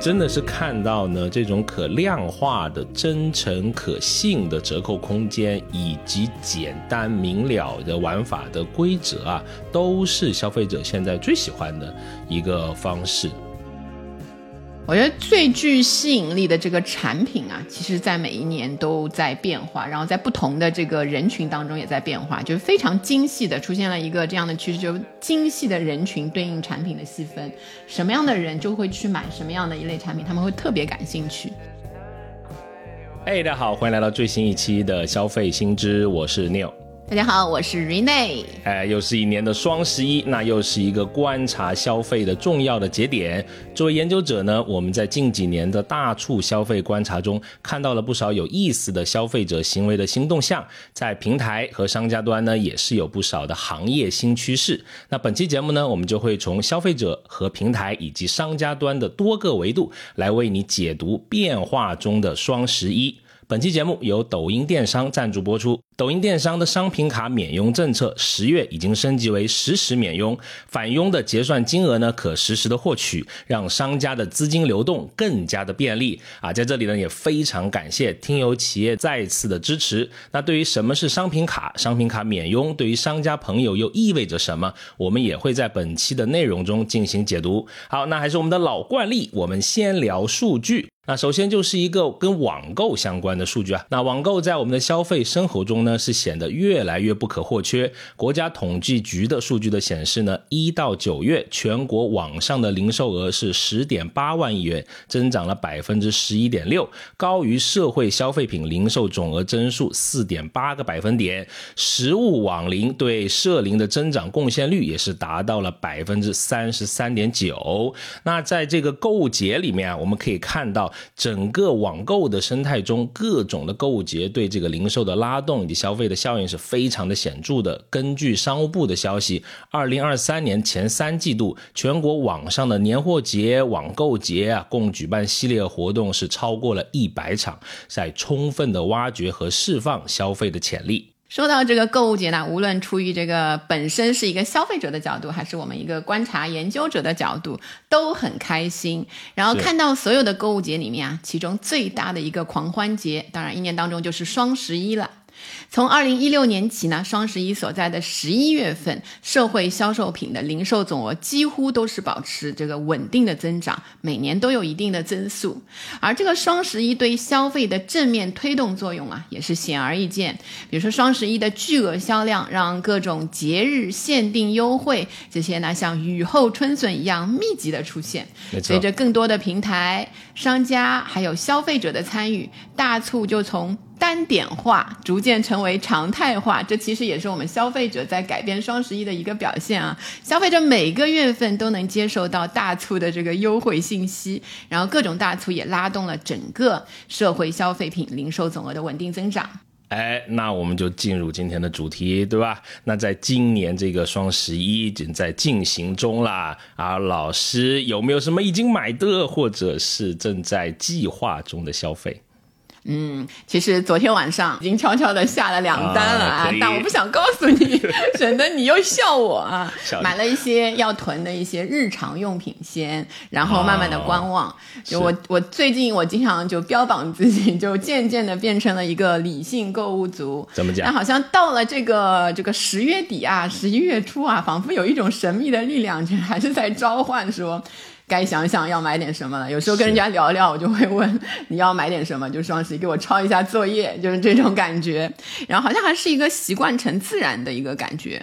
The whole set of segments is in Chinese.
真的是看到呢，这种可量化的、真诚可信的折扣空间，以及简单明了的玩法的规则啊，都是消费者现在最喜欢的一个方式。我觉得最具吸引力的这个产品啊，其实在每一年都在变化，然后在不同的这个人群当中也在变化，就是非常精细的出现了一个这样的趋势，就是精细的人群对应产品的细分，什么样的人就会去买什么样的一类产品，他们会特别感兴趣。哎，大家好，欢迎来到最新一期的消费新知，我是 Neil。大家好，我是 Rene。哎，又是一年的双十一，那又是一个观察消费的重要的节点。作为研究者呢，我们在近几年的大促消费观察中，看到了不少有意思的消费者行为的新动向。在平台和商家端呢，也是有不少的行业新趋势。那本期节目呢，我们就会从消费者和平台以及商家端的多个维度，来为你解读变化中的双十一。本期节目由抖音电商赞助播出。抖音电商的商品卡免佣政策，十月已经升级为实时免佣，返佣的结算金额呢可实时的获取，让商家的资金流动更加的便利啊！在这里呢，也非常感谢听友企业再次的支持。那对于什么是商品卡，商品卡免佣对于商家朋友又意味着什么？我们也会在本期的内容中进行解读。好，那还是我们的老惯例，我们先聊数据。那首先就是一个跟网购相关的数据啊。那网购在我们的消费生活中呢，是显得越来越不可或缺。国家统计局的数据的显示呢，一到九月全国网上的零售额是十点八万亿元，增长了百分之十一点六，高于社会消费品零售总额增速四点八个百分点。实物网零对社零的增长贡献率也是达到了百分之三十三点九。那在这个购物节里面啊，我们可以看到。整个网购的生态中，各种的购物节对这个零售的拉动以及消费的效应是非常的显著的。根据商务部的消息，二零二三年前三季度，全国网上的年货节、网购节啊，共举办系列活动是超过了一百场，在充分的挖掘和释放消费的潜力。说到这个购物节呢，无论出于这个本身是一个消费者的角度，还是我们一个观察研究者的角度，都很开心。然后看到所有的购物节里面啊，其中最大的一个狂欢节，当然一年当中就是双十一了。从二零一六年起呢，双十一所在的十一月份，社会销售品的零售总额几乎都是保持这个稳定的增长，每年都有一定的增速。而这个双十一对消费的正面推动作用啊，也是显而易见。比如说双十一的巨额销量，让各种节日限定优惠这些呢，像雨后春笋一样密集的出现。随着更多的平台、商家还有消费者的参与，大促就从。单点化逐渐成为常态化，这其实也是我们消费者在改变双十一的一个表现啊！消费者每个月份都能接受到大促的这个优惠信息，然后各种大促也拉动了整个社会消费品零售总额的稳定增长。哎，那我们就进入今天的主题，对吧？那在今年这个双十一正在进行中啦，啊，老师有没有什么已经买的，或者是正在计划中的消费？嗯，其实昨天晚上已经悄悄的下了两单了啊，但我不想告诉你，省得你又笑我啊。买了一些要囤的一些日常用品先，然后慢慢的观望。就我我最近我经常就标榜自己，就渐渐的变成了一个理性购物族。怎么讲？但好像到了这个这个十月底啊，十一月初啊，仿佛有一种神秘的力量，就还是在召唤说。该想想要买点什么了。有时候跟人家聊聊，我就会问你要买点什么，就双十一给我抄一下作业，就是这种感觉。然后好像还是一个习惯成自然的一个感觉。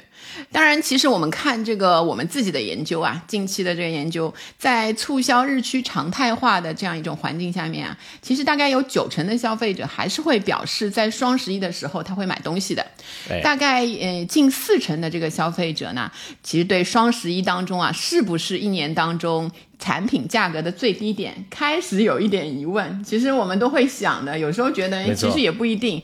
当然，其实我们看这个我们自己的研究啊，近期的这个研究，在促销日趋常态化的这样一种环境下面啊，其实大概有九成的消费者还是会表示在双十一的时候他会买东西的。大概呃近四成的这个消费者呢，其实对双十一当中啊，是不是一年当中产品价格的最低点开始有一点疑问。其实我们都会想的，有时候觉得其实也不一定。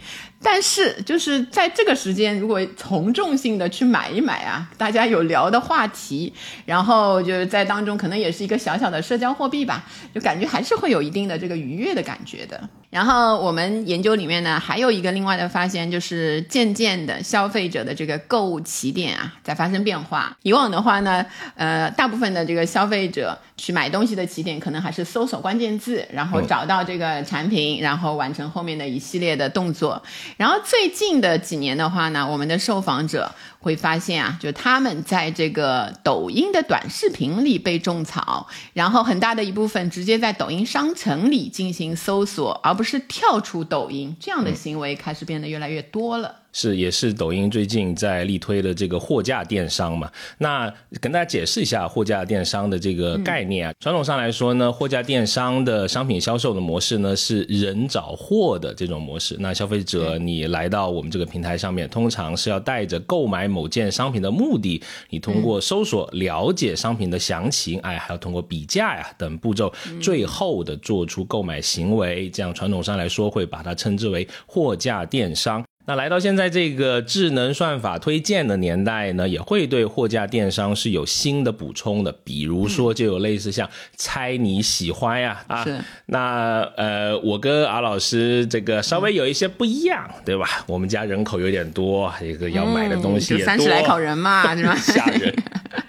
但是就是在这个时间，如果从众性的去买一买啊，大家有聊的话题，然后就是在当中可能也是一个小小的社交货币吧，就感觉还是会有一定的这个愉悦的感觉的。然后我们研究里面呢，还有一个另外的发现，就是渐渐的消费者的这个购物起点啊，在发生变化。以往的话呢，呃，大部分的这个消费者去买东西的起点，可能还是搜索关键字，然后找到这个产品，然后完成后面的一系列的动作。然后最近的几年的话呢，我们的受访者会发现啊，就他们在这个抖音的短视频里被种草，然后很大的一部分直接在抖音商城里进行搜索，而不是跳出抖音，这样的行为开始变得越来越多了。是，也是抖音最近在力推的这个货架电商嘛？那跟大家解释一下货架电商的这个概念啊。传统上来说呢，货架电商的商品销售的模式呢是人找货的这种模式。那消费者你来到我们这个平台上面，通常是要带着购买某件商品的目的，你通过搜索了解商品的详情，哎，还要通过比价呀等步骤，最后的做出购买行为。这样传统上来说会把它称之为货架电商。那来到现在这个智能算法推荐的年代呢，也会对货架电商是有新的补充的，比如说就有类似像猜你喜欢呀啊，那呃，我跟阿老师这个稍微有一些不一样，对吧？我们家人口有点多，这个要买的东西也多，三十来口人嘛，是吧？吓人。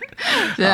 对，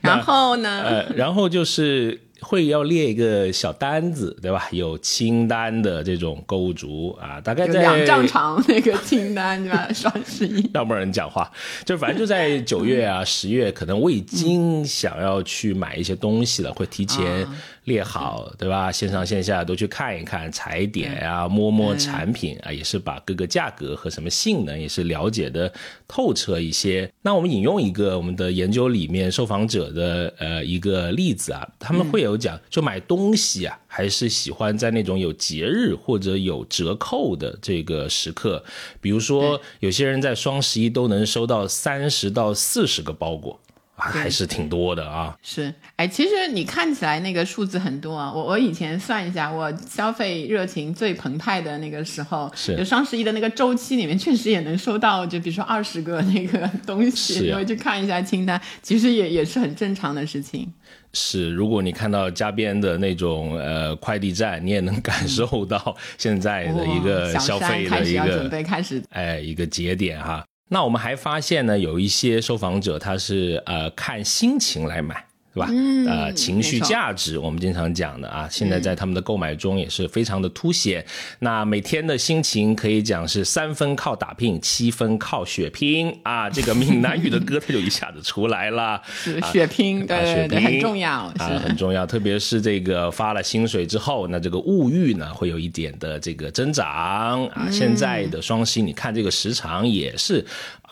然后呢？呃，然后就是。会要列一个小单子，对吧？有清单的这种购物族啊，大概在两丈长那个清单，对吧？双十一让不让人讲话？就反正就在九月啊、十月，可能我已经想要去买一些东西了，会提前。列好，对吧？线上线下都去看一看，踩点啊，摸摸产品啊，也是把各个价格和什么性能也是了解的透彻一些。那我们引用一个我们的研究里面受访者的呃一个例子啊，他们会有讲，就买东西啊，还是喜欢在那种有节日或者有折扣的这个时刻，比如说有些人在双十一都能收到三十到四十个包裹。还是挺多的啊，是，哎，其实你看起来那个数字很多啊，我我以前算一下，我消费热情最澎湃的那个时候，是就双十一的那个周期里面，确实也能收到，就比如说二十个那个 东西，因为去看一下清单，其实也也是很正常的事情。是，如果你看到家边的那种呃快递站，你也能感受到现在的一个消费的一个准备开始，哎，一个节点哈。那我们还发现呢，有一些受访者他是呃看心情来买。是吧？呃，情绪价值我们经常讲的啊，现在在他们的购买中也是非常的凸显。那每天的心情可以讲是三分靠打拼，七分靠血拼啊。这个闽南语的歌它就一下子出来了，是血拼，对对，很重要，啊，很重要。特别是这个发了薪水之后，那这个物欲呢会有一点的这个增长啊。现在的双十一，你看这个时长也是。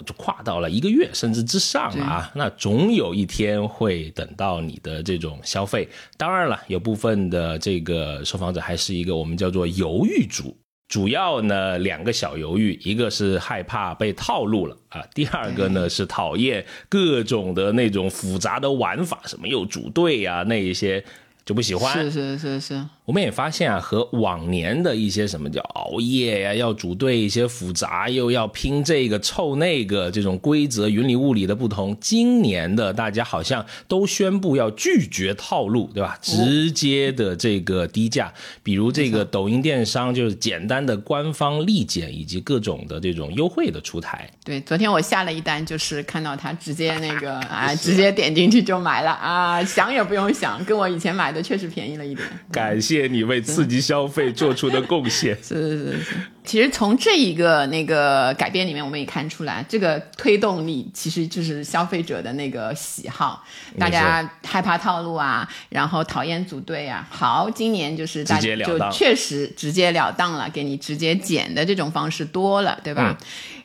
就跨到了一个月甚至之上啊，那总有一天会等到你的这种消费。当然了，有部分的这个受访者还是一个我们叫做犹豫族，主要呢两个小犹豫，一个是害怕被套路了啊，第二个呢是讨厌各种的那种复杂的玩法，什么又组队呀那一些就不喜欢。是是是是。我们也发现啊，和往年的一些什么叫熬夜呀，要组队一些复杂，又要拼这个凑那个这种规则云里雾里的不同，今年的大家好像都宣布要拒绝套路，对吧？直接的这个低价，比如这个抖音电商就是简单的官方立减以及各种的这种优惠的出台。对，昨天我下了一单，就是看到他直接那个 啊，直接点进去就买了啊，想也不用想，跟我以前买的确实便宜了一点。感谢。你为刺激消费做出的贡献 是是是。其实从这一个那个改变里面，我们也看出来，这个推动力其实就是消费者的那个喜好。大家害怕套路啊，然后讨厌组队啊。好，今年就是大家就确实直截了当了，给你直接减的这种方式多了，对吧？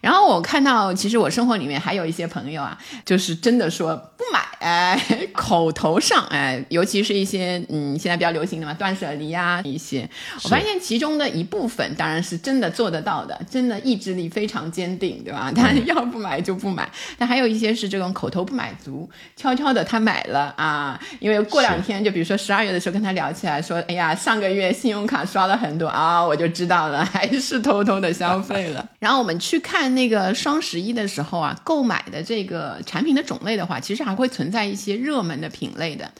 然后我看到，其实我生活里面还有一些朋友啊，就是真的说不买，哎，口头上哎，尤其是一些嗯现在比较流行的嘛，断舍离啊一些，我发现其中的一部分当然是真的做得到的，真的意志力非常坚定，对吧？他要不买就不买。但还有一些是这种口头不买足，悄悄的他买了啊，因为过两天就比如说十二月的时候跟他聊起来说，哎呀，上个月信用卡刷了很多啊，我就知道了，还是偷偷的消费了。然后我们去看那个双十一的时候啊，购买的这个产品的种类的话，其实还会存在一些热门的品类的，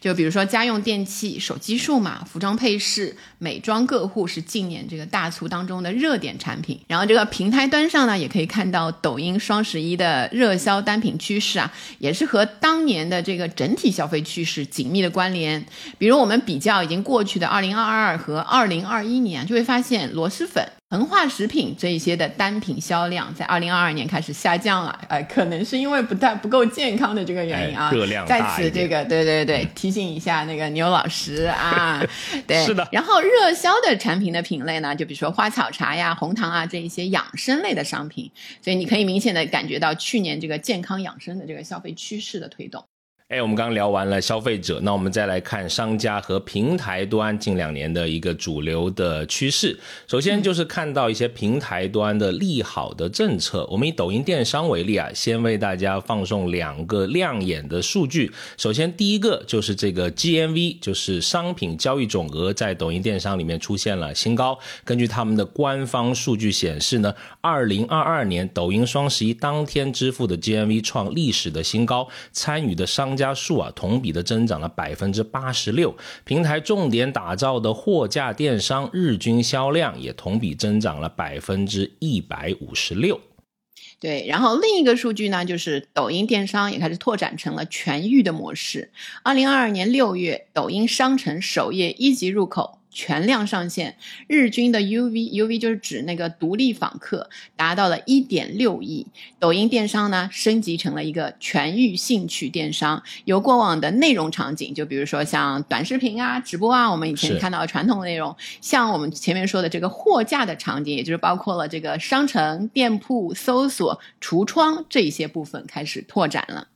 就比如说家用电器、手机数码、服装配饰、美妆个护是近年这个大促当中的热点产品。然后这个平台端上呢，也可以看到抖音双十一的热销单品趋势啊，也是和当年的这个整体消费趋势紧密的关联。比如我们比较已经过去的二零二二和二零二一年，就会发现螺蛳粉。膨化食品这一些的单品销量在二零二二年开始下降了，呃，可能是因为不太不够健康的这个原因啊。热量在此这个对对对，提醒一下那个牛老师啊，对，是的。然后热销的产品的品类呢，就比如说花草茶呀、红糖啊这一些养生类的商品，所以你可以明显的感觉到去年这个健康养生的这个消费趋势的推动。哎，我们刚刚聊完了消费者，那我们再来看商家和平台端近两年的一个主流的趋势。首先就是看到一些平台端的利好的政策。我们以抖音电商为例啊，先为大家放送两个亮眼的数据。首先第一个就是这个 GMV，就是商品交易总额在抖音电商里面出现了新高。根据他们的官方数据显示呢，二零二二年抖音双十一当天支付的 GMV 创历史的新高，参与的商家。加数啊，同比的增长了百分之八十六。平台重点打造的货架电商日均销量也同比增长了百分之一百五十六。对，然后另一个数据呢，就是抖音电商也开始拓展成了全域的模式。二零二二年六月，抖音商城首页一级入口。全量上线，日均的 UV，UV 就是指那个独立访客达到了一点六亿。抖音电商呢，升级成了一个全域兴趣电商，由过往的内容场景，就比如说像短视频啊、直播啊，我们以前看到的传统的内容，像我们前面说的这个货架的场景，也就是包括了这个商城、店铺、搜索、橱窗这一些部分开始拓展了。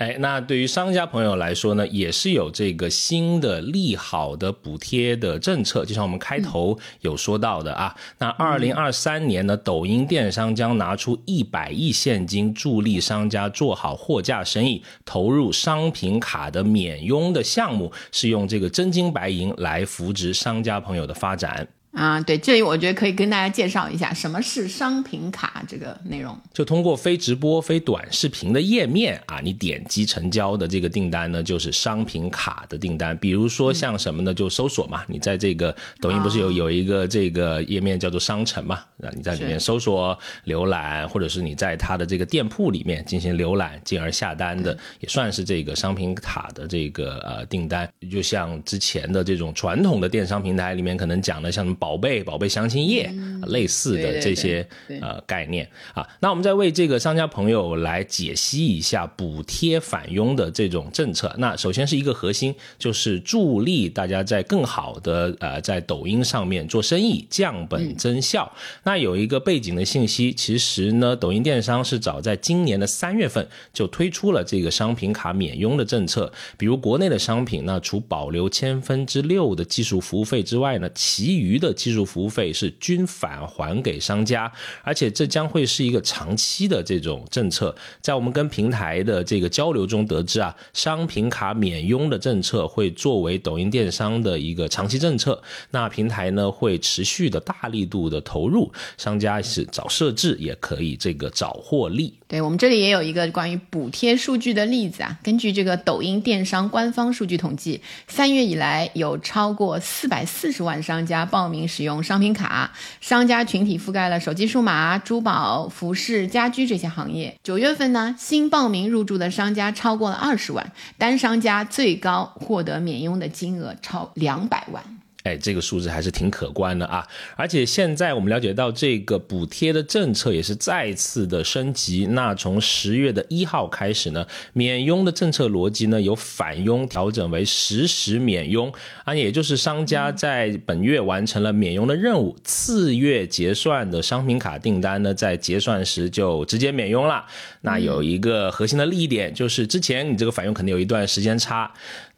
哎，那对于商家朋友来说呢，也是有这个新的利好的补贴的政策，就像我们开头有说到的啊。那二零二三年呢，抖音电商将拿出一百亿现金助力商家做好货架生意，投入商品卡的免佣的项目，是用这个真金白银来扶植商家朋友的发展。啊，对，这里我觉得可以跟大家介绍一下什么是商品卡这个内容。就通过非直播、非短视频的页面啊，你点击成交的这个订单呢，就是商品卡的订单。比如说像什么呢？就搜索嘛，你在这个抖音不是有有一个这个页面叫做商城嘛？啊，你在里面搜索、浏览，或者是你在它的这个店铺里面进行浏览，进而下单的，也算是这个商品卡的这个呃订单。就像之前的这种传统的电商平台里面可能讲的像。宝贝，宝贝详情页，类似的这些呃概念啊，那我们再为这个商家朋友来解析一下补贴返佣的这种政策。那首先是一个核心，就是助力大家在更好的呃在抖音上面做生意，降本增效。那有一个背景的信息，其实呢，抖音电商是早在今年的三月份就推出了这个商品卡免佣的政策。比如国内的商品，那除保留千分之六的技术服务费之外呢，其余的技术服务费是均返还给商家，而且这将会是一个长期的这种政策。在我们跟平台的这个交流中得知啊，商品卡免佣的政策会作为抖音电商的一个长期政策。那平台呢会持续的大力度的投入，商家是早设置也可以这个早获利。对我们这里也有一个关于补贴数据的例子啊，根据这个抖音电商官方数据统计，三月以来有超过四百四十万商家报名。使用商品卡，商家群体覆盖了手机、数码、珠宝、服饰、家居这些行业。九月份呢，新报名入驻的商家超过了二十万，单商家最高获得免佣的金额超两百万。哎，这个数字还是挺可观的啊！而且现在我们了解到，这个补贴的政策也是再次的升级。那从十月的一号开始呢，免佣的政策逻辑呢由返佣调整为实时免佣啊，也就是商家在本月完成了免佣的任务，次月结算的商品卡订单呢，在结算时就直接免佣了。那有一个核心的利益点，就是之前你这个返佣肯定有一段时间差。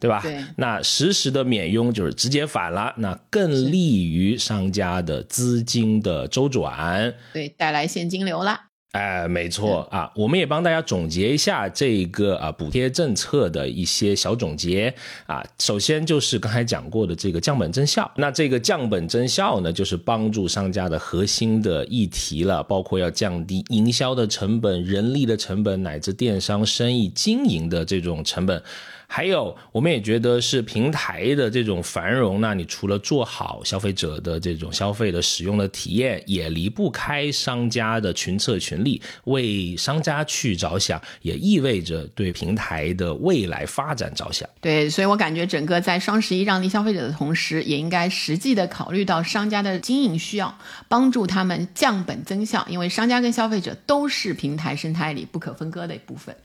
对吧？对，那实时的免佣就是直接返了，那更利于商家的资金的周转，对，带来现金流了。哎，没错啊，我们也帮大家总结一下这个啊补贴政策的一些小总结啊。首先就是刚才讲过的这个降本增效，那这个降本增效呢，就是帮助商家的核心的议题了，包括要降低营销的成本、人力的成本，乃至电商生意经营的这种成本。还有，我们也觉得是平台的这种繁荣，那你除了做好消费者的这种消费的使用的体验，也离不开商家的群策群力，为商家去着想，也意味着对平台的未来发展着想。对，所以我感觉整个在双十一让利消费者的同时，也应该实际的考虑到商家的经营需要，帮助他们降本增效，因为商家跟消费者都是平台生态里不可分割的一部分。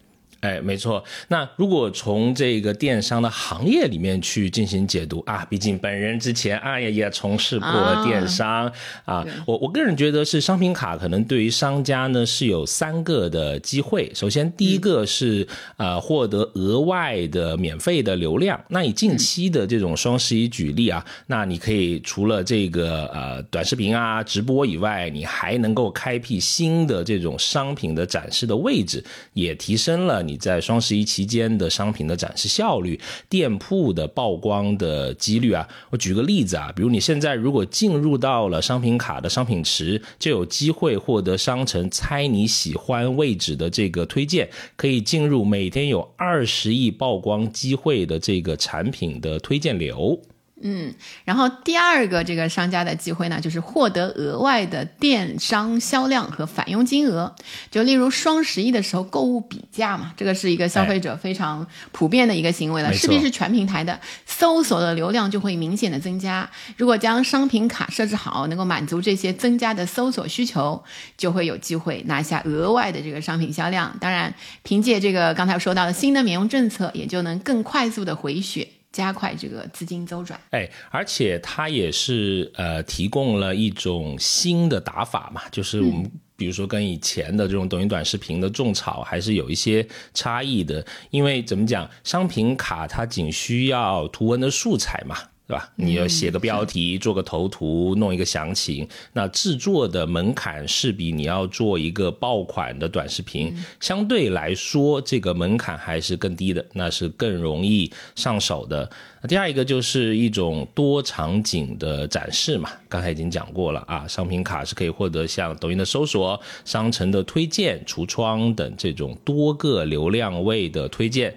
哎，没错。那如果从这个电商的行业里面去进行解读啊，毕竟本人之前啊也也从事过电商啊，我我个人觉得是商品卡可能对于商家呢是有三个的机会。首先，第一个是呃获得额外的免费的流量。那以近期的这种双十一举例啊，那你可以除了这个呃短视频啊直播以外，你还能够开辟新的这种商品的展示的位置，也提升了。你在双十一期间的商品的展示效率、店铺的曝光的几率啊，我举个例子啊，比如你现在如果进入到了商品卡的商品池，就有机会获得商城猜你喜欢位置的这个推荐，可以进入每天有二十亿曝光机会的这个产品的推荐流。嗯，然后第二个这个商家的机会呢，就是获得额外的电商销量和返佣金额。就例如双十一的时候购物比价嘛，这个是一个消费者非常普遍的一个行为了，势必是全平台的，搜索的流量就会明显的增加。如果将商品卡设置好，能够满足这些增加的搜索需求，就会有机会拿下额外的这个商品销量。当然，凭借这个刚才说到的新的免佣政策，也就能更快速的回血。加快这个资金周转，哎，而且它也是呃提供了一种新的打法嘛，就是我们比如说跟以前的这种抖音短视频的种草还是有一些差异的，因为怎么讲，商品卡它仅需要图文的素材嘛。对吧？你要写个标题，做个头图，弄一个详情。那制作的门槛是比你要做一个爆款的短视频，相对来说，这个门槛还是更低的，那是更容易上手的。那第二一个就是一种多场景的展示嘛，刚才已经讲过了啊，商品卡是可以获得像抖音的搜索、商城的推荐、橱窗等这种多个流量位的推荐。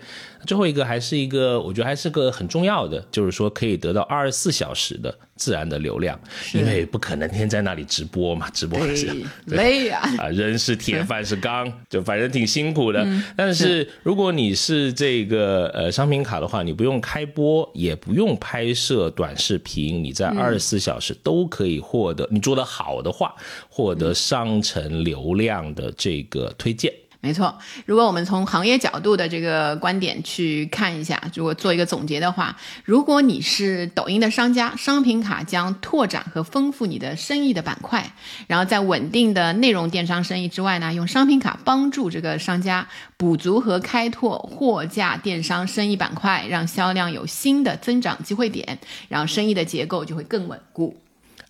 最后一个还是一个，我觉得还是个很重要的，就是说可以得到二十四小时的自然的流量，因为不可能天天在那里直播嘛，直播还是累呀 啊，人是铁，饭是钢，就反正挺辛苦的。但是如果你是这个呃商品卡的话，你不用开播，也不用拍摄短视频，你在二十四小时都可以获得，你做得好的话，获得商城流量的这个推荐。没错，如果我们从行业角度的这个观点去看一下，如果做一个总结的话，如果你是抖音的商家，商品卡将拓展和丰富你的生意的板块，然后在稳定的内容电商生意之外呢，用商品卡帮助这个商家补足和开拓货架电商生意板块，让销量有新的增长机会点，然后生意的结构就会更稳固。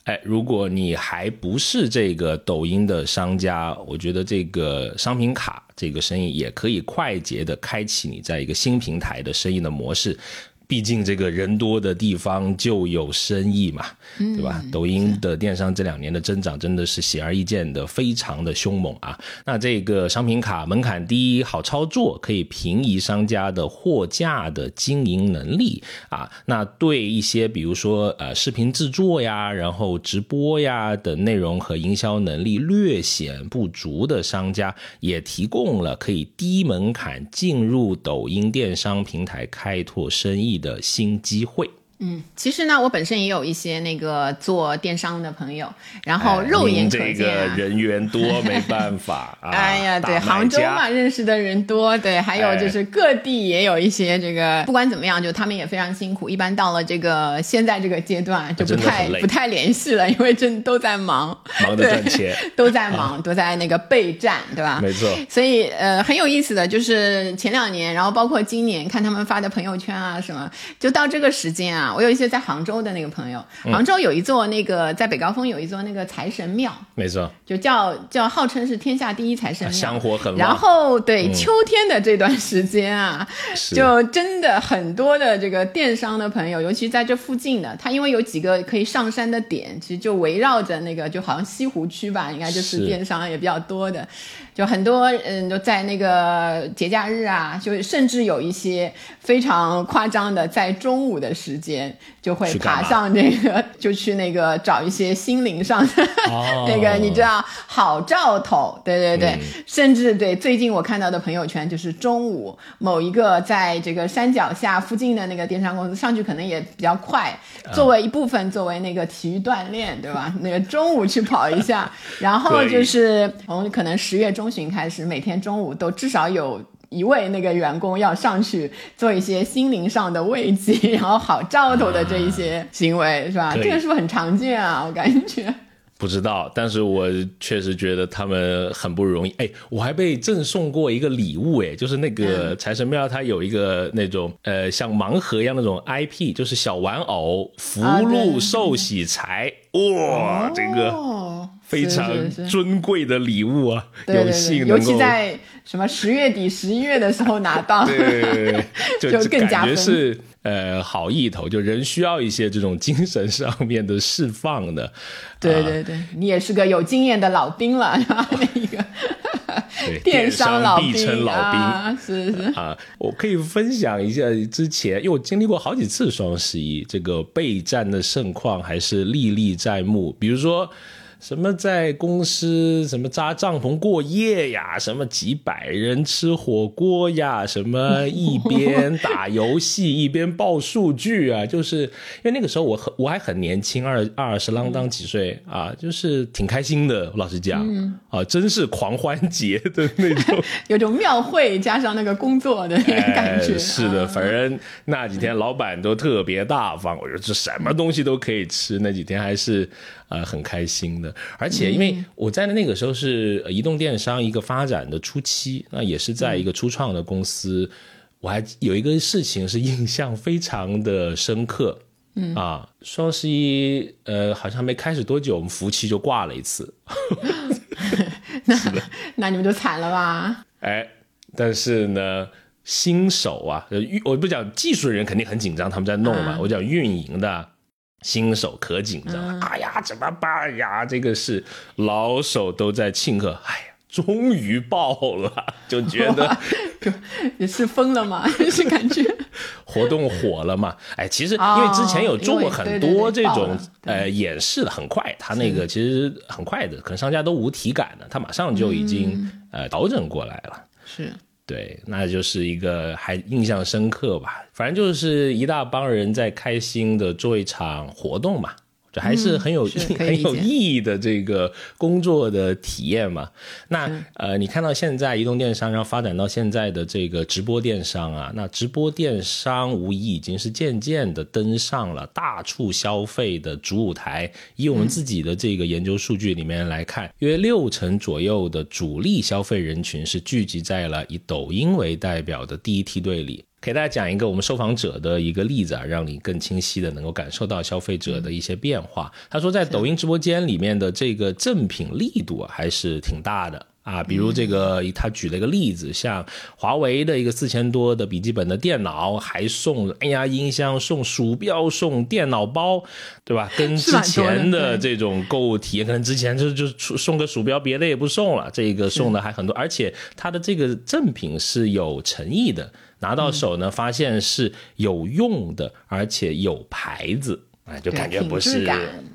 哎，如果你还不是这个抖音的商家，我觉得这个商品卡这个生意也可以快捷的开启你在一个新平台的生意的模式。毕竟这个人多的地方就有生意嘛，对吧？抖音的电商这两年的增长真的是显而易见的，非常的凶猛啊。那这个商品卡门槛低，好操作，可以平移商家的货架的经营能力啊。那对一些比如说呃视频制作呀，然后直播呀的内容和营销能力略显不足的商家，也提供了可以低门槛进入抖音电商平台开拓生意。的新机会。嗯，其实呢，我本身也有一些那个做电商的朋友，然后肉眼可见、这个人员多，没办法。哎呀，对，杭州嘛，认识的人多，对，还有就是各地也有一些这个，不管怎么样，就他们也非常辛苦。一般到了这个现在这个阶段，就不太不太联系了，因为真都在忙，忙着赚钱，都在忙，都在那个备战，对吧？没错。所以呃，很有意思的就是前两年，然后包括今年，看他们发的朋友圈啊什么，就到这个时间啊。我有一些在杭州的那个朋友，杭州有一座那个在北高峰有一座那个财神庙，没错，就叫叫号称是天下第一财神庙，香火很旺。然后对秋天的这段时间啊，就真的很多的这个电商的朋友，尤其在这附近的，他因为有几个可以上山的点，其实就围绕着那个，就好像西湖区吧，应该就是电商也比较多的。就很多嗯，都在那个节假日啊，就甚至有一些非常夸张的，在中午的时间就会爬上这个，就去那个找一些心灵上的 那个，你知道好兆头，对对对，甚至对最近我看到的朋友圈，就是中午某一个在这个山脚下附近的那个电商公司上去可能也比较快，作为一部分作为那个体育锻炼，对吧？那个中午去跑一下，然后就是从可能十月中。中旬开始，每天中午都至少有一位那个员工要上去做一些心灵上的慰藉，然后好兆头的这一些行为，是吧？这个是不是很常见啊？我感觉不知道，但是我确实觉得他们很不容易。哎，我还被赠送过一个礼物，哎，就是那个财神庙，它有一个那种呃像盲盒一样那种 IP，就是小玩偶福禄寿喜财，哇，这个。非常尊贵的礼物啊！有幸尤其在什么十月底、十一月的时候拿到，对，就 更加是呃好意头，就人需要一些这种精神上面的释放的。对对对，你也是个有经验的老兵了，是吧？那个 电商老兵啊，是是啊，我可以分享一下之前，因为我经历过好几次双十一，这个备战的盛况还是历历在目，比如说。什么在公司什么扎帐篷过夜呀？什么几百人吃火锅呀？什么一边打游戏一边报数据啊？就是因为那个时候我很我还很年轻，二二十啷当几岁啊，就是挺开心的。老实讲啊，真是狂欢节的那种，有种庙会加上那个工作的那个感觉。是的，反正那几天老板都特别大方，我说这什么东西都可以吃。那几天还是。呃，很开心的，而且因为我在的那个时候是移动电商一个发展的初期，那也是在一个初创的公司，我还有一个事情是印象非常的深刻，嗯啊，双十一呃好像没开始多久，我们服务器就挂了一次，那那你们就惨了吧？哎，但是呢，新手啊，我不讲技术人肯定很紧张，他们在弄嘛，我讲运营的。新手可紧张了，哎呀，怎么办呀？这个是老手都在庆贺，哎呀，终于爆了，就觉得也是疯了嘛，是感觉活动火了嘛？哎，其实因为之前有做过很多这种呃演示的，很快，他那个其实很快的，可能商家都无体感的，他马上就已经呃调整过来了，是。对，那就是一个还印象深刻吧。反正就是一大帮人在开心的做一场活动嘛。这还是很有 很有意义的这个工作的体验嘛？那呃，你看到现在移动电商，然后发展到现在的这个直播电商啊，那直播电商无疑已经是渐渐的登上了大促消费的主舞台。以我们自己的这个研究数据里面来看，约六成左右的主力消费人群是聚集在了以抖音为代表的第一梯队里。给大家讲一个我们受访者的一个例子啊，让你更清晰的能够感受到消费者的一些变化。他说，在抖音直播间里面的这个赠品力度还是挺大的啊，比如这个他举了一个例子，像华为的一个四千多的笔记本的电脑，还送蓝牙音箱、送鼠标、送电脑包，对吧？跟之前的这种购物体验，可能之前就就送个鼠标，别的也不送了，这个送的还很多，而且他的这个赠品是有诚意的。拿到手呢，发现是有用的，而且有牌子，哎，就感觉不是，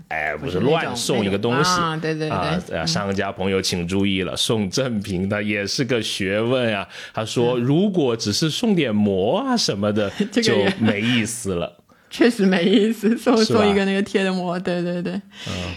哎，不是乱送一个东西，对对对，啊，商家朋友请注意了，送赠品的也是个学问啊。他说，如果只是送点膜啊什么的，就没意思了。确实没意思，送送一个那个贴的膜，对对对。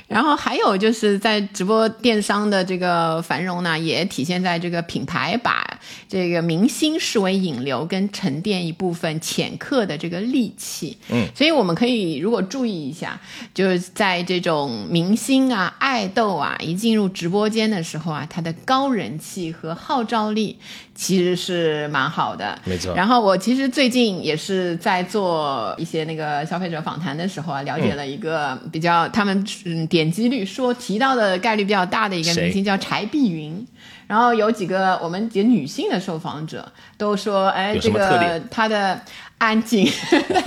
然后还有就是在直播电商的这个繁荣呢，也体现在这个品牌把这个明星视为引流跟沉淀一部分潜客的这个利器。嗯，所以我们可以如果注意一下，就是在这种明星啊、爱豆啊一进入直播间的时候啊，他的高人气和号召力其实是蛮好的。没错然后我其实最近也是在做一些那个消费者访谈的时候啊，了解了一个比较他们嗯点击率说提到的概率比较大的一个明星叫柴碧云。然后有几个我们几个女性的受访者都说，哎，这个她的安静，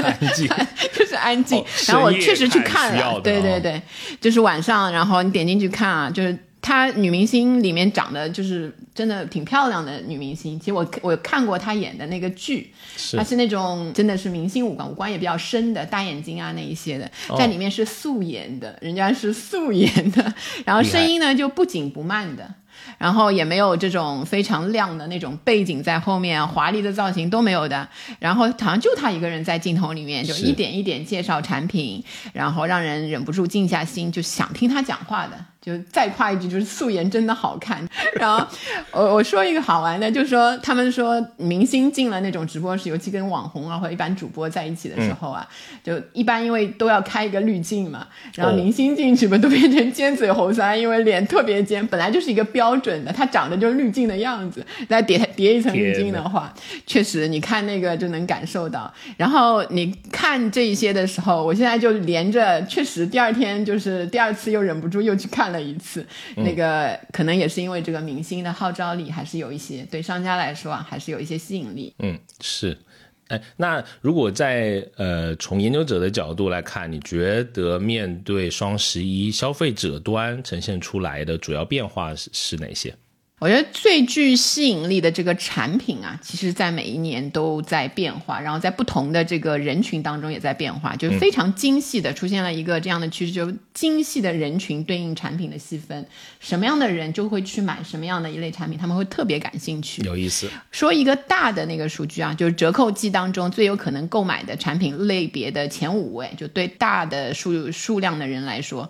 安静。就是安静。哦然后我确实去看看了，对对对，就是晚上，然后你点进去看啊，就是她女明星里面长得就是真的挺漂亮的女明星。其实我我看过她演的那个剧，她是那种真的是明星五官，五官也比较深的，大眼睛啊那一些的，哦在里面是素颜的，人家是素颜的，然后声音呢就不紧不慢的。然后也没有这种非常亮的那种背景在后面啊，华丽的造型都没有的。然后好像就他一个人在镜头里面，就一点一点介绍产品，然后让人忍不住静下心，就想听他讲话的。就再夸一句，就是素颜真的好看。然后我我说一个好玩的，就是说他们说明星进了那种直播室，尤其跟网红啊或者一般主播在一起的时候啊，就一般因为都要开一个滤镜嘛，然后哦明星进去嘛都变成尖嘴猴腮，因为脸特别尖，本来就是一个标准的，他长得就是滤镜的样子，再叠叠一层滤镜的话，确实你看那个就能感受到。然后你看这一些的时候，我现在就连着，确实第二天就是第二次又忍不住又去看了一次，那个可能也是因为这个明星的号召力还是有一些，对商家来说啊还是有一些吸引力。嗯，是。哎，那如果在呃从研究者的角度来看，你觉得面对双十一消费者端呈现出来的主要变化是是哪些？我觉得最具吸引力的这个产品啊，其实在每一年都在变化，然后在不同的这个人群当中也在变化，就是非常精细的出现了一个这样的趋势，就是精细的人群对应产品的细分，什么样的人就会去买什么样的一类产品，他们会特别感兴趣。有意思。说一个大的那个数据啊，就是折扣季当中最有可能购买的产品类别的前五位，就对大的数数量的人来说，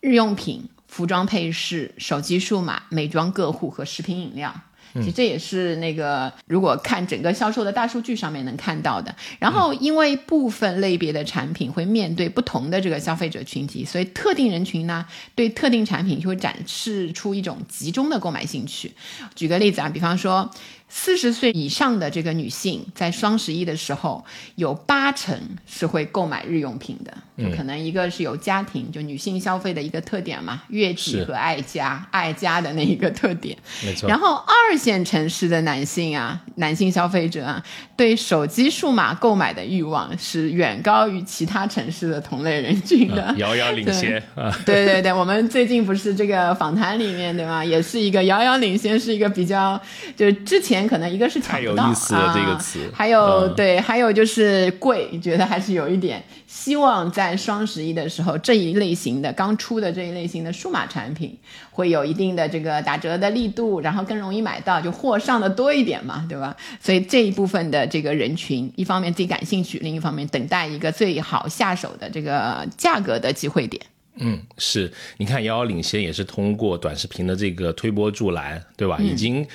日用品、服装配饰、手机数码、美妆个护和食品饮料。其实这也是那个，如果看整个销售的大数据上面能看到的。然后，因为部分类别的产品会面对不同的这个消费者群体，所以特定人群呢，对特定产品就会展示出一种集中的购买兴趣。举个例子啊，比方说，四十岁以上的这个女性，在双十一的时候，有八成是会购买日用品的。就可能一个是有家庭，就女性消费的一个特点嘛，悦己和爱家，爱家的那一个特点。没错。然后二线城市的男性啊，男性消费者啊，对手机数码购买的欲望是远高于其他城市的同类人群的。啊遥遥领先啊！对对对，我们最近不是这个访谈里面对吗，也是一个遥遥领先，是一个比较，就是之前可能一个是抢太有不到意思了啊这个词还有、嗯对，还有就是贵，觉得还是有一点希望在双十一的时候这一类型的刚出的这一类型的数码产品会有一定的这个打折的力度，然后更容易买到，就货上的多一点嘛，对吧？所以这一部分的这个人群，一方面自己感兴趣，另一方面等待一个最好下手的这个价格的机会点。嗯，是，你看遥遥领先也是通过短视频的这个推波助澜，对吧？嗯已经。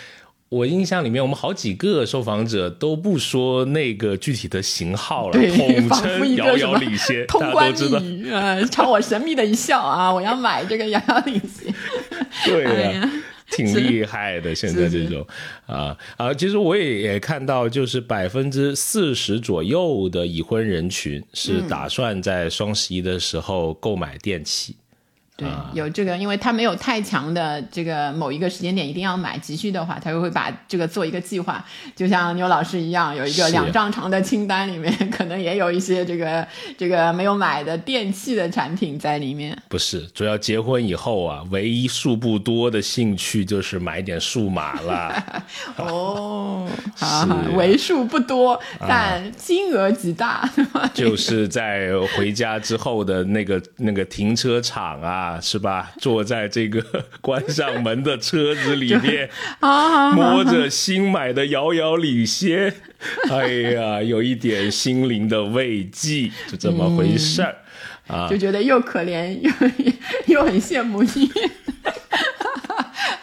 我印象里面，我们好几个受访者都不说那个具体的型号了，对，统称遥遥领先，大家通关都知道。密语，呃，朝我神秘的一笑啊，我要买这个遥遥领先。对呀、哎呀挺厉害的。现在这种啊啊，其实我也也看到，就是百分之四十左右的已婚人群是打算在双十一的时候购买电器。对，啊有这个，因为他没有太强的这个某一个时间点一定要买急需的话，他就会把这个做一个计划，就像牛老师一样，有一个两丈长的清单，里面可能也有一些这个这个没有买的电器的产品在里面。不是，主要结婚以后啊，唯一数不多的兴趣就是买点数码了。哦，是啊，为数不多，但金额极大，就是在回家之后的那个那个停车场啊，啊，是吧？坐在这个 关上门的车子里面，啊，摸着新买的遥遥领先，哎呀，有一点心灵的慰藉，就这么回事儿、啊。就觉得又可怜又又很羡慕你。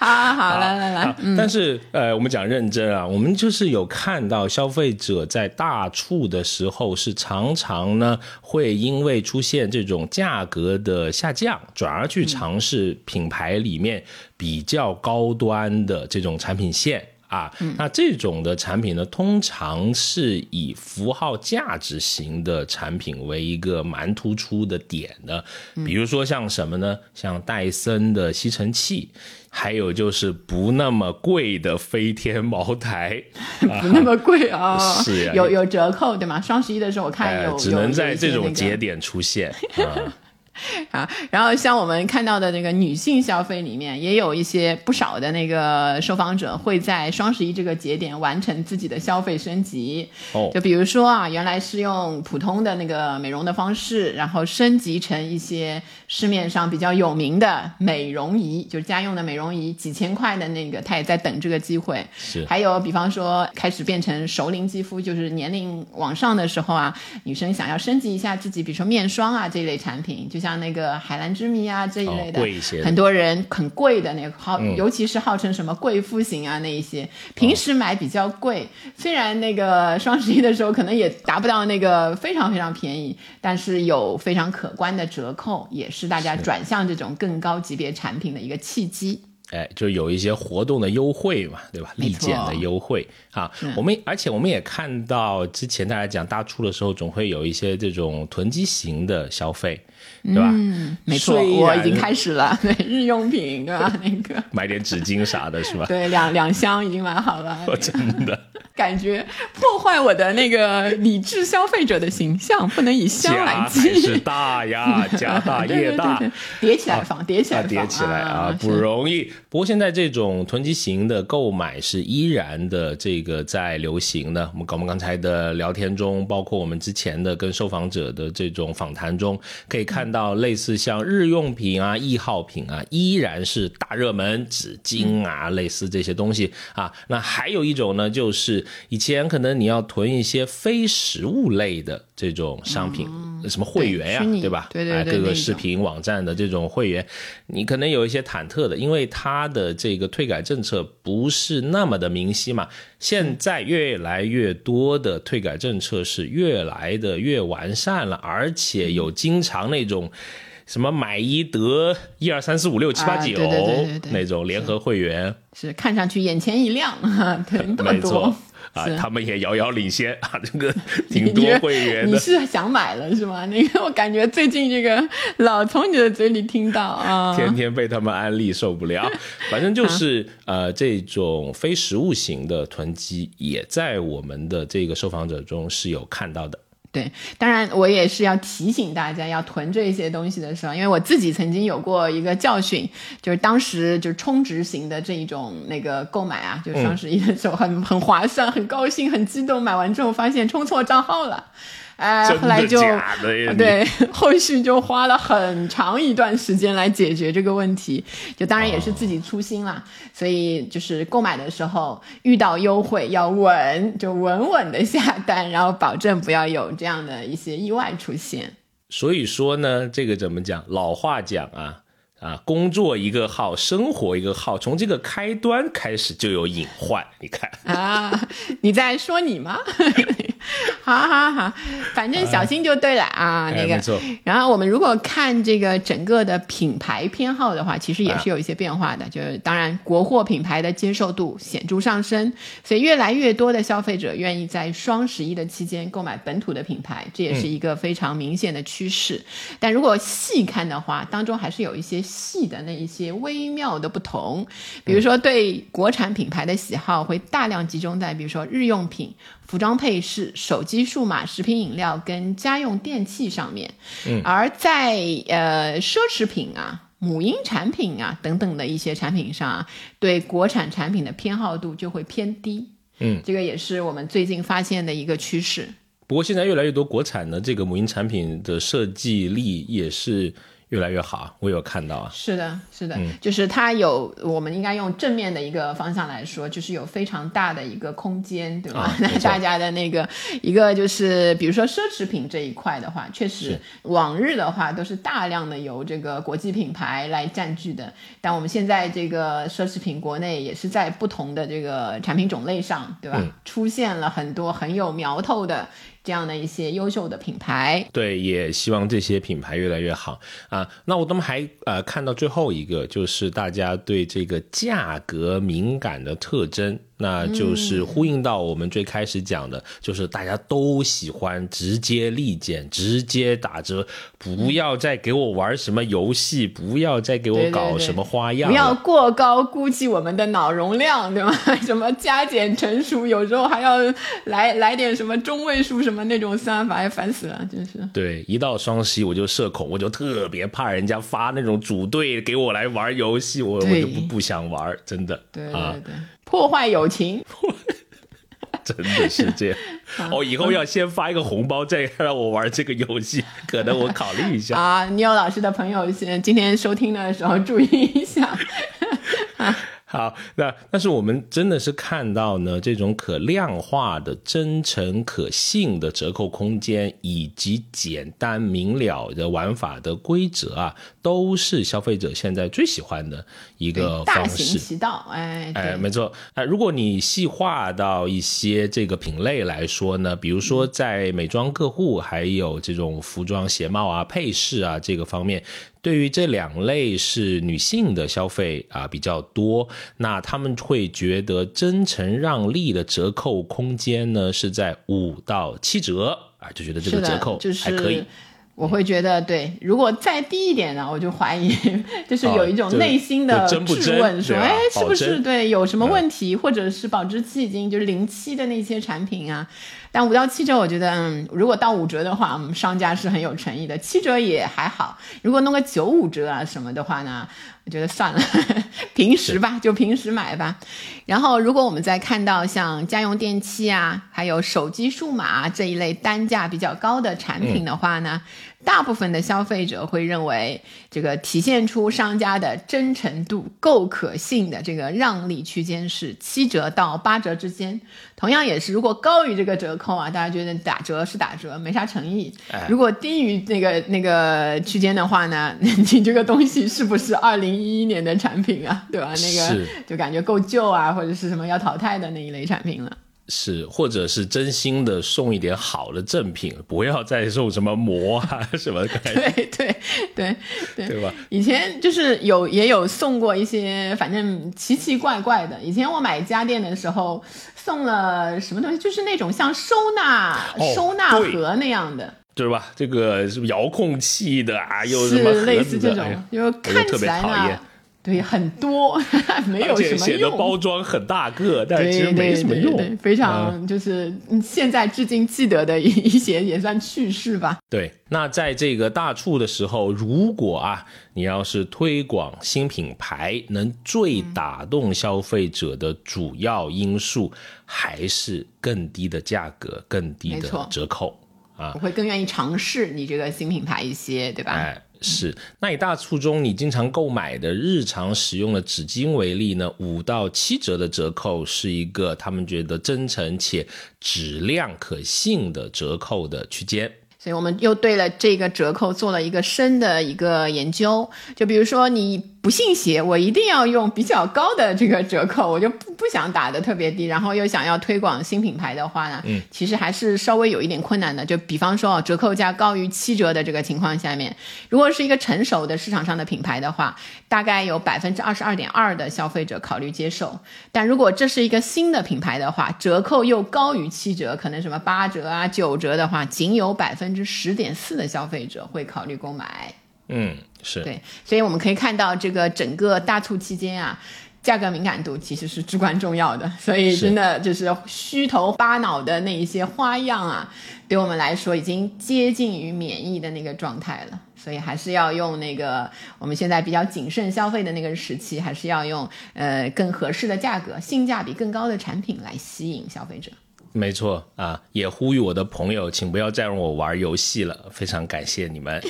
好好，来来来，但是呃，我们讲认真啊，我们就是有看到消费者在大促的时候是常常呢会因为出现这种价格的下降，转而去尝试品牌里面比较高端的这种产品线。啊，那这种的产品呢，通常是以符号价值型的产品为一个蛮突出的点的，比如说像什么呢？像戴森的吸尘器，还有就是不那么贵的飞天茅台，不那么贵啊，是啊有有折扣对吗？双十一的时候我看有，呃只能在这种节点出现啊。啊，然后像我们看到的那个女性消费里面，也有一些不少的那个受访者会在双十一这个节点完成自己的消费升级。哦就比如说啊，原来是用普通的那个美容的方式，然后升级成一些市面上比较有名的美容仪，就是家用的美容仪，几千块的那个，他也在等这个机会。是还有比方说开始变成熟龄肌肤，就是年龄往上的时候啊，女生想要升级一下自己，比如说面霜啊这一类产品，就像那个海蓝之谜啊这一类的，哦贵一些的很多人很贵的那个号，嗯。尤其是号称什么贵妇型啊那一些，平时买比较贵，虽然那个双十一的时候可能也达不到那个非常非常便宜，但是有非常可观的折扣，也是大家转向这种更高级别产品的一个契机。哎，就有一些活动的优惠嘛，对吧？立减的优惠啊，我们而且我们也看到之前大家讲大促的时候，总会有一些这种囤积型的消费，对吧？嗯，没错，我已经开始了，对日用品，对吧？那个，买点纸巾啥的，是吧？对，两两箱已经买好了，我 真的感觉破坏我的那个理智消费者的形象，不能以箱来计是计。大呀，家大业大。叠起来放，叠起来叠起来啊，不容易。不过现在这种囤积型的购买是依然的这个在流行的。我们我们刚才的聊天中，包括我们之前的跟受访者的这种访谈中，可以看到类似像日用品啊、易耗品啊，依然是大热门，纸巾啊，类似这些东西啊。那还有一种呢，就是以前可能你要囤一些非食物类的这种商品，什么会员呀、对吧？对对哎各个视频网站的这种会员，你可能有一些忐忑的，因为它的这个退改政策不是那么的明晰嘛。现在越来越多的退改政策是越来的越完善了，而且有经常那种。什么买一得一二三四五六七八九那种联合会员，是看上去眼前一亮，对，那么没错多。啊，他们也遥遥领先啊，这个 挺多会员的你。是想买了是吗？那个我感觉最近这个老从你的嘴里听到啊，天天被他们安利受不了，反正就是呃，这种非实物型的囤积，也在我们的这个受访者中是有看到的。对，当然我也是要提醒大家要囤这些东西的时候，因为我自己曾经有过一个教训，就是当时就是充值型的这一种那个购买啊，就双十一的时候很、很划算，很高兴，很激动，买完之后发现充错账号了。哎，后来就对，后续就花了很长一段时间来解决这个问题。就当然也是自己粗心啦，所以就是购买的时候遇到优惠要稳，就稳稳的下单，然后保证不要有这样的一些意外出现。所以说呢，这个怎么讲？老话讲啊啊，工作一个号，生活一个号，从这个开端开始就有隐患。你看，啊，你在说你吗？好好好，反正小心就对了啊。那个哎，然后我们如果看这个整个的品牌偏好的话，其实也是有一些变化的。就是当然，国货品牌的接受度显著上升，所以越来越多的消费者愿意在双十一的期间购买本土的品牌，这也是一个非常明显的趋势。但如果细看的话，当中还是有一些细的那一些微妙的不同，比如说对国产品牌的喜好会大量集中在比如说日用品、服装配饰、手机、数码、食品饮料跟家用电器上面，嗯而在呃奢侈品啊。母婴产品啊等等的一些产品上啊，对国产产品的偏好度就会偏低。嗯，这个也是我们最近发现的一个趋势。不过现在越来越多国产的这个母婴产品的设计力也是越来越好，我有看到啊。是的，是的，就是它有，我们应该用正面的一个方向来说，就是有非常大的一个空间，对吧？那大家的那个一个就是，比如说奢侈品这一块的话，确实往日的话都是大量的由这个国际品牌来占据的，但我们现在这个奢侈品国内也是在不同的这个产品种类上，对吧？出现了很多很有苗头的。这样的一些优秀的品牌，对，也希望这些品牌越来越好啊。那我们还呃看到最后一个，就是大家对这个价格敏感的特征。那就是呼应到我们最开始讲的，就是大家都喜欢直接立减、直接打折，不要再给我玩什么游戏，不要再给我搞什么花样，不要过高估计我们的脑容量，对吗？什么加减乘除，有时候还要来来点什么中位数什么那种算法，烦死了，真是。对，一到双十一我就社恐，我就特别怕人家发那种组队给我来玩游戏，我我就不不想玩，真的。对对对。破坏友情，真的是这样。哦，以后要先发一个红包，再让我玩这个游戏，可能我考虑一下。啊，你有老师的朋友，先今天收听的时候注意一下。好，那但是我们真的是看到呢，这种可量化的、真诚可信的折扣空间，以及简单明了的玩法的规则啊，都是消费者现在最喜欢的一个方式。大行其道，哎哎，没错。哎，如果你细化到一些这个品类来说呢，比如说在美妆客户，还有这种服装鞋帽啊、配饰啊这个方面。对于这两类是女性的消费啊比较多，那他们会觉得真诚让利的折扣空间呢是在五到七折啊，就觉得这个折扣还可以。我会觉得对，如果再低一点呢，我就怀疑，就是有一种内心的质问，说哎，是不是对有什么问题，或者是保质期已经就是零期的那些产品啊。但五到七折，我觉得，嗯，如果到五折的话，我们商家是很有诚意的。七折也还好，如果弄个九五折啊什么的话呢，我觉得算了，平时吧，就平时买吧。然后，如果我们再看到像家用电器啊，还有手机、数码这一类单价比较高的产品的话呢？大部分的消费者会认为，这个体现出商家的真诚度够可信的这个让利区间是七折到八折之间。同样也是，如果高于这个折扣啊，大家觉得打折是打折，没啥诚意；如果低于那个那个区间的话呢，你这个东西是不是二零一一年的产品啊？对吧？那个就感觉够旧啊，或者是什么要淘汰的那一类产品了。是，或者是真心的送一点好的赠品，不要再送什么膜啊什么。对对对对，对吧？以前就是有也有送过一些，反正奇奇怪怪的。以前我买家电的时候送了什么东西，就是那种像收纳收纳盒那样的，对吧？这个是遥控器的啊，又什么类似这种，就看起来呢。对，很多 没有什么用，包装很大个，但其实没什么用。非常就是现在至今记得的一些也算趣事吧。对，那在这个大促的时候，如果啊，你要是推广新品牌，能最打动消费者的主要因素，还是更低的价格、更低的折扣啊。我会更愿意尝试你这个新品牌一些，对吧？哎。是，那以大促中你经常购买的日常使用的纸巾为例呢，五到七折的折扣是一个他们觉得真诚且质量可信的折扣的区间。所以我们又对了这个折扣做了一个深的一个研究，就比如说你。不信邪，我一定要用比较高的这个折扣，我就不不想打的特别低，然后又想要推广新品牌的话呢，嗯，其实还是稍微有一点困难的。就比方说，折扣价高于七折的这个情况下面，如果是一个成熟的市场上的品牌的话，大概有百分之二十二点二的消费者考虑接受。但如果这是一个新的品牌的话，折扣又高于七折，可能什么八折啊、九折的话，仅有百分之十点四的消费者会考虑购买。嗯，是对，所以我们可以看到这个整个大促期间啊，价格敏感度其实是至关重要的。所以真的就是虚头巴脑的那一些花样啊，对我们来说已经接近于免疫的那个状态了。所以还是要用那个我们现在比较谨慎消费的那个时期，还是要用呃更合适的价格、性价比更高的产品来吸引消费者。没错啊，也呼吁我的朋友，请不要再让我玩游戏了，非常感谢你们。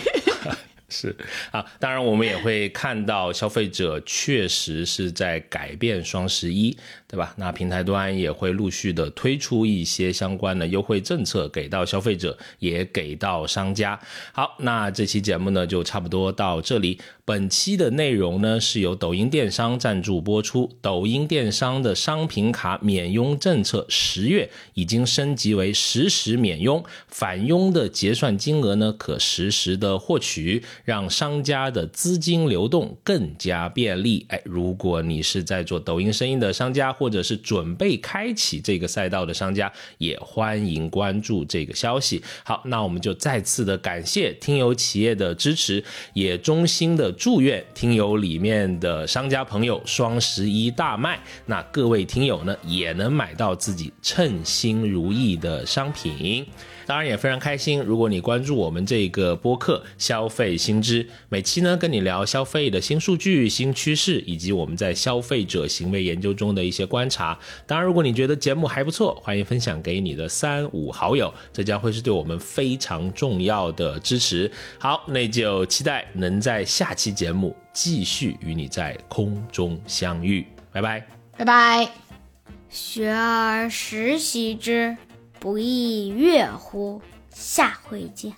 是。啊，当然我们也会看到消费者确实是在改变双十一，对吧？那平台端也会陆续的推出一些相关的优惠政策，给到消费者，也给到商家。好，那这期节目呢就差不多到这里。本期的内容呢是由抖音电商赞助播出，抖音电商的商品卡免佣政策十月已经升级为实时免佣，返佣的结算金额呢可实时的获取。让商家的资金流动更加便利。哎，如果你是在做抖音生意的商家，或者是准备开启这个赛道的商家，也欢迎关注这个消息。好，那我们就再次的感谢听友企业的支持，也衷心的祝愿听友里面的商家朋友双十一大卖。那各位听友呢，也能买到自己称心如意的商品。当然也非常开心，如果你关注我们这个播客《消费新知》，每期呢跟你聊消费的新数据、新趋势，以及我们在消费者行为研究中的一些观察。当然，如果你觉得节目还不错，欢迎分享给你的三五好友，这将会是对我们非常重要的支持。好，那就期待能在下期节目继续与你在空中相遇。拜拜，拜拜。学而时习之。不亦乐乎？下回见。